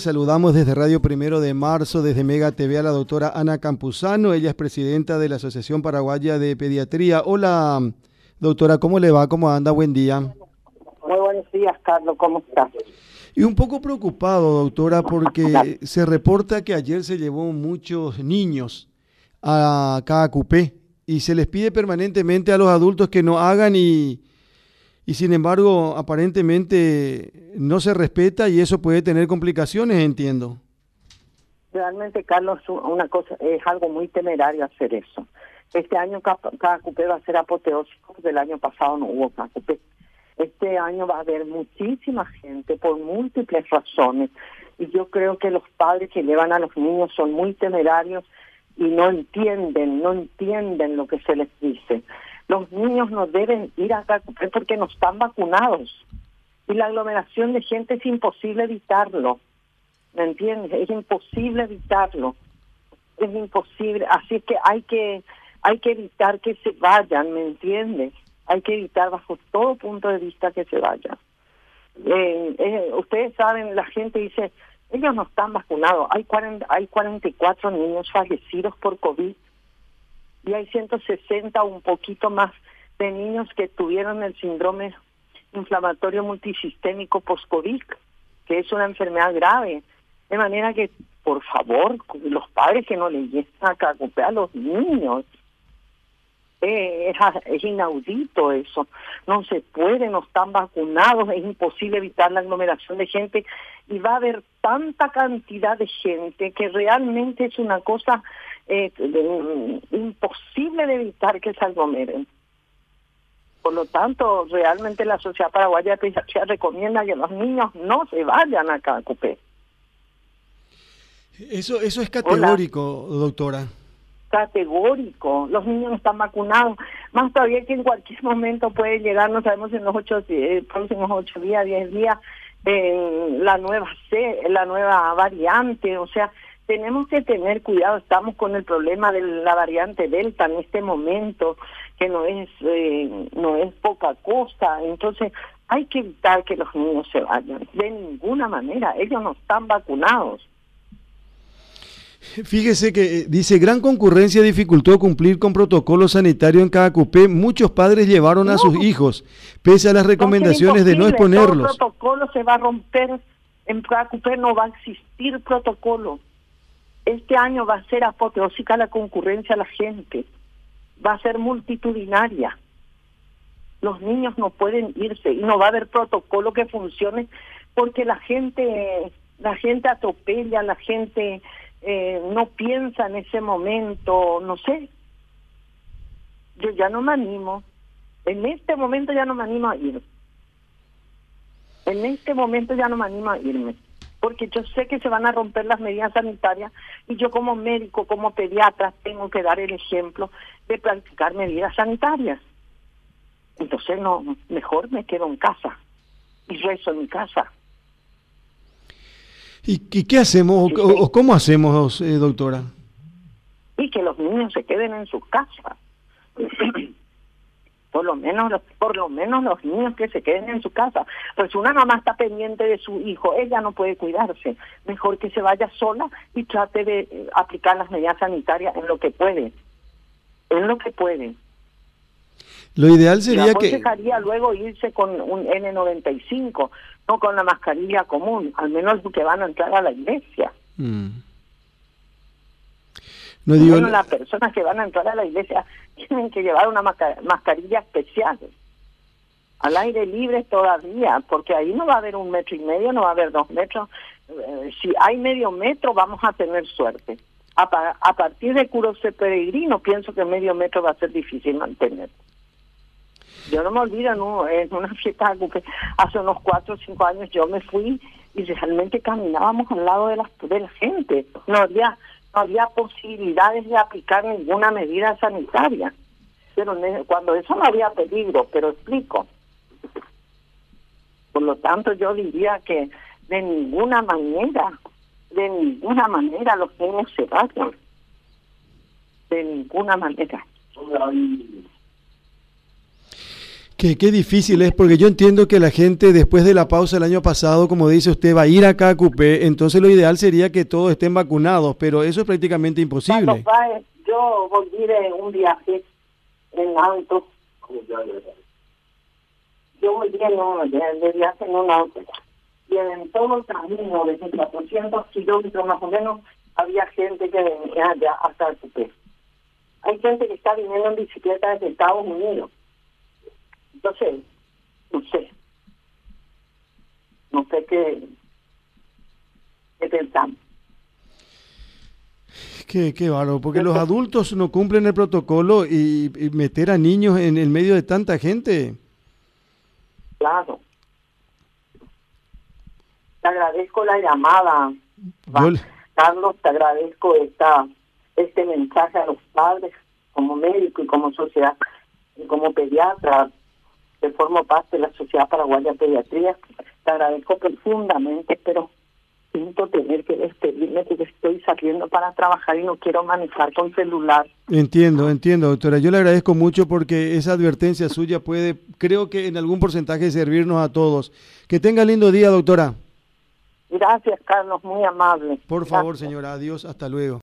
Saludamos desde Radio Primero de Marzo, desde Mega TV, a la doctora Ana Campuzano. Ella es presidenta de la Asociación Paraguaya de Pediatría. Hola, doctora, ¿cómo le va? ¿Cómo anda? Buen día. Muy buenos días, Carlos. ¿Cómo estás? Y un poco preocupado, doctora, porque se reporta que ayer se llevó muchos niños a cada cupé y se les pide permanentemente a los adultos que no hagan y, y sin embargo aparentemente no se respeta y eso puede tener complicaciones, entiendo. Realmente, Carlos, una cosa es algo muy temerario hacer eso. Este año cada, cupé va a ser apoteósico, porque el año pasado no hubo cada cupé. Este año va a haber muchísima gente por múltiples razones y yo creo que los padres que llevan a los niños son muy temerarios y no entienden, no entienden lo que se les dice. Los niños no deben ir a porque no están vacunados. Y la aglomeración de gente es imposible evitarlo. ¿Me entiendes? Es imposible evitarlo. Es imposible. Así que hay que hay que evitar que se vayan, ¿me entiendes? Hay que evitar bajo todo punto de vista que se vayan. Eh, eh, ustedes saben, la gente dice, ellos no están vacunados. Hay, 40, hay 44 niños fallecidos por COVID y hay 160 o un poquito más de niños que tuvieron el síndrome inflamatorio multisistémico post-COVID, que es una enfermedad grave. De manera que, por favor, los padres que no le llegan a a los niños. Eh, es, inaudito eso. No se puede, no están vacunados, es imposible evitar la aglomeración de gente y va a haber tanta cantidad de gente que realmente es una cosa eh, imposible de evitar que se aglomeren. Por lo tanto, realmente la Sociedad Paraguaya de Pediatría recomienda que los niños no se vayan a Cacupé. Eso, eso es categórico, doctora. Categórico. Los niños están vacunados. Más todavía que en cualquier momento puede llegar, no sabemos en los ocho, eh, próximos ocho días, diez días, eh, la nueva C, la nueva variante. O sea, tenemos que tener cuidado, estamos con el problema de la variante Delta en este momento, que no es, eh, no es poca cosa, entonces hay que evitar que los niños se vayan, de ninguna manera, ellos no están vacunados. Fíjese que eh, dice, gran concurrencia dificultó cumplir con protocolo sanitario en cada cupé. Muchos padres llevaron a sus hijos, pese a las recomendaciones de no exponerlos. el protocolo se va a romper, en cada cupé no va a existir protocolo. Este año va a ser apoteósica la concurrencia a la gente, va a ser multitudinaria. Los niños no pueden irse y no va a haber protocolo que funcione porque la gente, la gente atropella, la gente eh, no piensa en ese momento, no sé. Yo ya no me animo. En este momento ya no me animo a ir. En este momento ya no me animo a irme porque yo sé que se van a romper las medidas sanitarias y yo como médico, como pediatra, tengo que dar el ejemplo de practicar medidas sanitarias. Entonces, no, mejor me quedo en casa y rezo en mi casa. ¿Y, qué hacemos o, cómo hacemos, eh, doctora? Y que los niños se queden en sus casas. por lo menos por lo menos los niños que se queden en su casa. Pues una mamá está pendiente de su hijo ella no puede cuidarse. Mejor que se vaya sola y trate de eh, aplicar las medidas sanitarias en lo que puede. En lo que puede lo ideal sería que dejaría luego irse con un N95 no con la mascarilla común al menos que van a entrar a la iglesia mm. No digo... las personas que van a entrar a la iglesia tienen que llevar una mascarilla especial. Al aire libre todavía, porque ahí no va a haber un metro y medio, no va a haber dos metros. Eh, si hay medio metro, vamos a tener suerte. A, partir de Curose Peregrino, pienso que medio metro va a ser difícil mantener. Yo no me olvido, ¿no? en una fiesta hace unos cuatro o cinco años yo me fui y realmente caminábamos al lado de la, de la gente. No había no había posibilidades de aplicar ninguna medida sanitaria. Pero cuando eso no había peligro, pero explico. Por lo tanto, yo diría que de ninguna manera, de ninguna manera los niños se vayan. De ninguna manera. Qué, qué difícil es, porque yo entiendo que la gente después de la pausa el año pasado, como dice usted, va a ir acá a Cupé, entonces lo ideal sería que todos estén vacunados, pero eso es prácticamente imposible. yo volví de un viaje en auto. Yo volví en de, viaje en un auto. Y en todo el camino, de 400 kilómetros más o menos, había gente que venía allá hasta Cupé. Hay gente que está viniendo en bicicleta desde Estados Unidos entonces, no sé. No sé qué, qué pensamos. Qué, qué bárbaro, porque los adultos no cumplen el protocolo y, meter a niños en el medio de tanta gente. Claro. Te agradezco la llamada. Carlos, te agradezco esta este mensaje a los padres como médico y como sociedad y como pediatra que formo parte de la Sociedad Paraguaya de Pediatría. Te agradezco profundamente, pero siento tener que despedirme porque estoy saliendo para trabajar y no quiero manejar con celular. Entiendo, entiendo, doctora. Yo le agradezco mucho porque esa advertencia suya puede, creo que en algún porcentaje, servirnos a todos. Que tenga lindo día, doctora. Gracias, Carlos, muy amable. Por favor, señora, adiós, hasta luego.